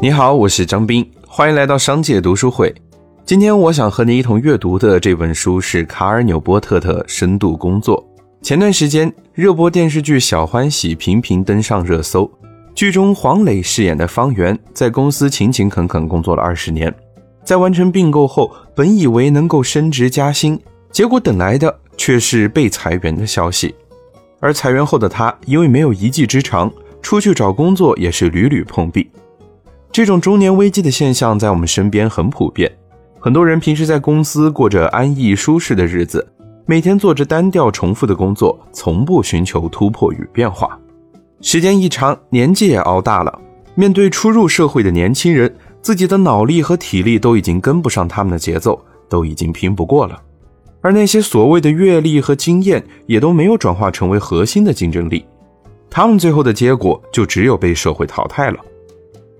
你好，我是张斌，欢迎来到商界读书会。今天我想和你一同阅读的这本书是卡尔纽波特的《深度工作》。前段时间热播电视剧《小欢喜》频频登上热搜，剧中黄磊饰演的方圆在公司勤勤恳恳工作了二十年，在完成并购后，本以为能够升职加薪，结果等来的却是被裁员的消息。而裁员后的他，因为没有一技之长，出去找工作也是屡屡碰壁。这种中年危机的现象在我们身边很普遍，很多人平时在公司过着安逸舒适的日子，每天做着单调重复的工作，从不寻求突破与变化。时间一长，年纪也熬大了，面对初入社会的年轻人，自己的脑力和体力都已经跟不上他们的节奏，都已经拼不过了。而那些所谓的阅历和经验，也都没有转化成为核心的竞争力，他们最后的结果就只有被社会淘汰了。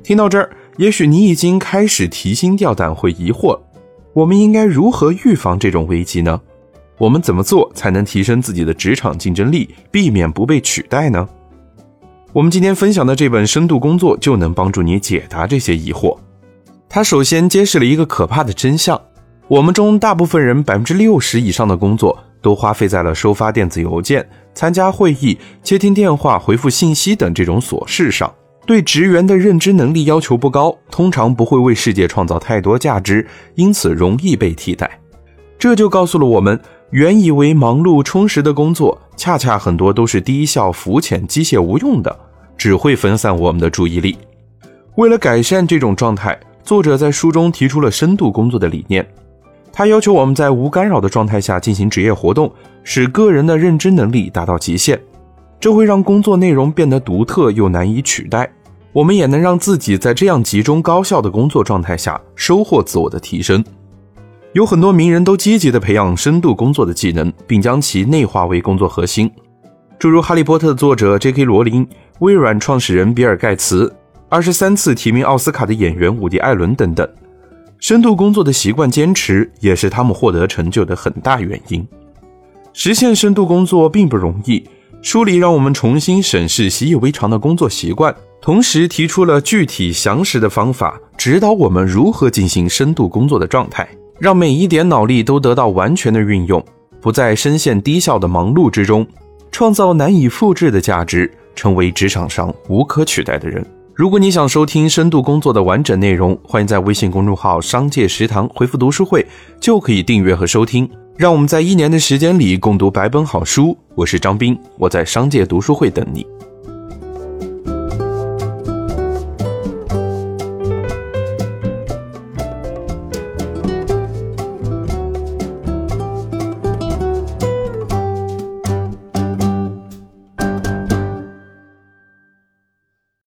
听到这儿，也许你已经开始提心吊胆，会疑惑：我们应该如何预防这种危机呢？我们怎么做才能提升自己的职场竞争力，避免不被取代呢？我们今天分享的这本《深度工作》就能帮助你解答这些疑惑。它首先揭示了一个可怕的真相：我们中大部分人百分之六十以上的工作都花费在了收发电子邮件、参加会议、接听电话、回复信息等这种琐事上。对职员的认知能力要求不高，通常不会为世界创造太多价值，因此容易被替代。这就告诉了我们，原以为忙碌充实的工作，恰恰很多都是低效、肤浅、机械、无用的，只会分散我们的注意力。为了改善这种状态，作者在书中提出了深度工作的理念。他要求我们在无干扰的状态下进行职业活动，使个人的认知能力达到极限，这会让工作内容变得独特又难以取代。我们也能让自己在这样集中高效的工作状态下收获自我的提升。有很多名人都积极地培养深度工作的技能，并将其内化为工作核心，诸如《哈利波特》的作者 J.K. 罗琳、微软创始人比尔盖茨、二十三次提名奥斯卡的演员伍迪·艾伦等等。深度工作的习惯坚持，也是他们获得成就的很大原因。实现深度工作并不容易，书里让我们重新审视习以为常的工作习惯。同时提出了具体详实的方法，指导我们如何进行深度工作的状态，让每一点脑力都得到完全的运用，不再深陷低效的忙碌之中，创造难以复制的价值，成为职场上无可取代的人。如果你想收听深度工作的完整内容，欢迎在微信公众号“商界食堂”回复“读书会”，就可以订阅和收听。让我们在一年的时间里共读百本好书。我是张斌，我在商界读书会等你。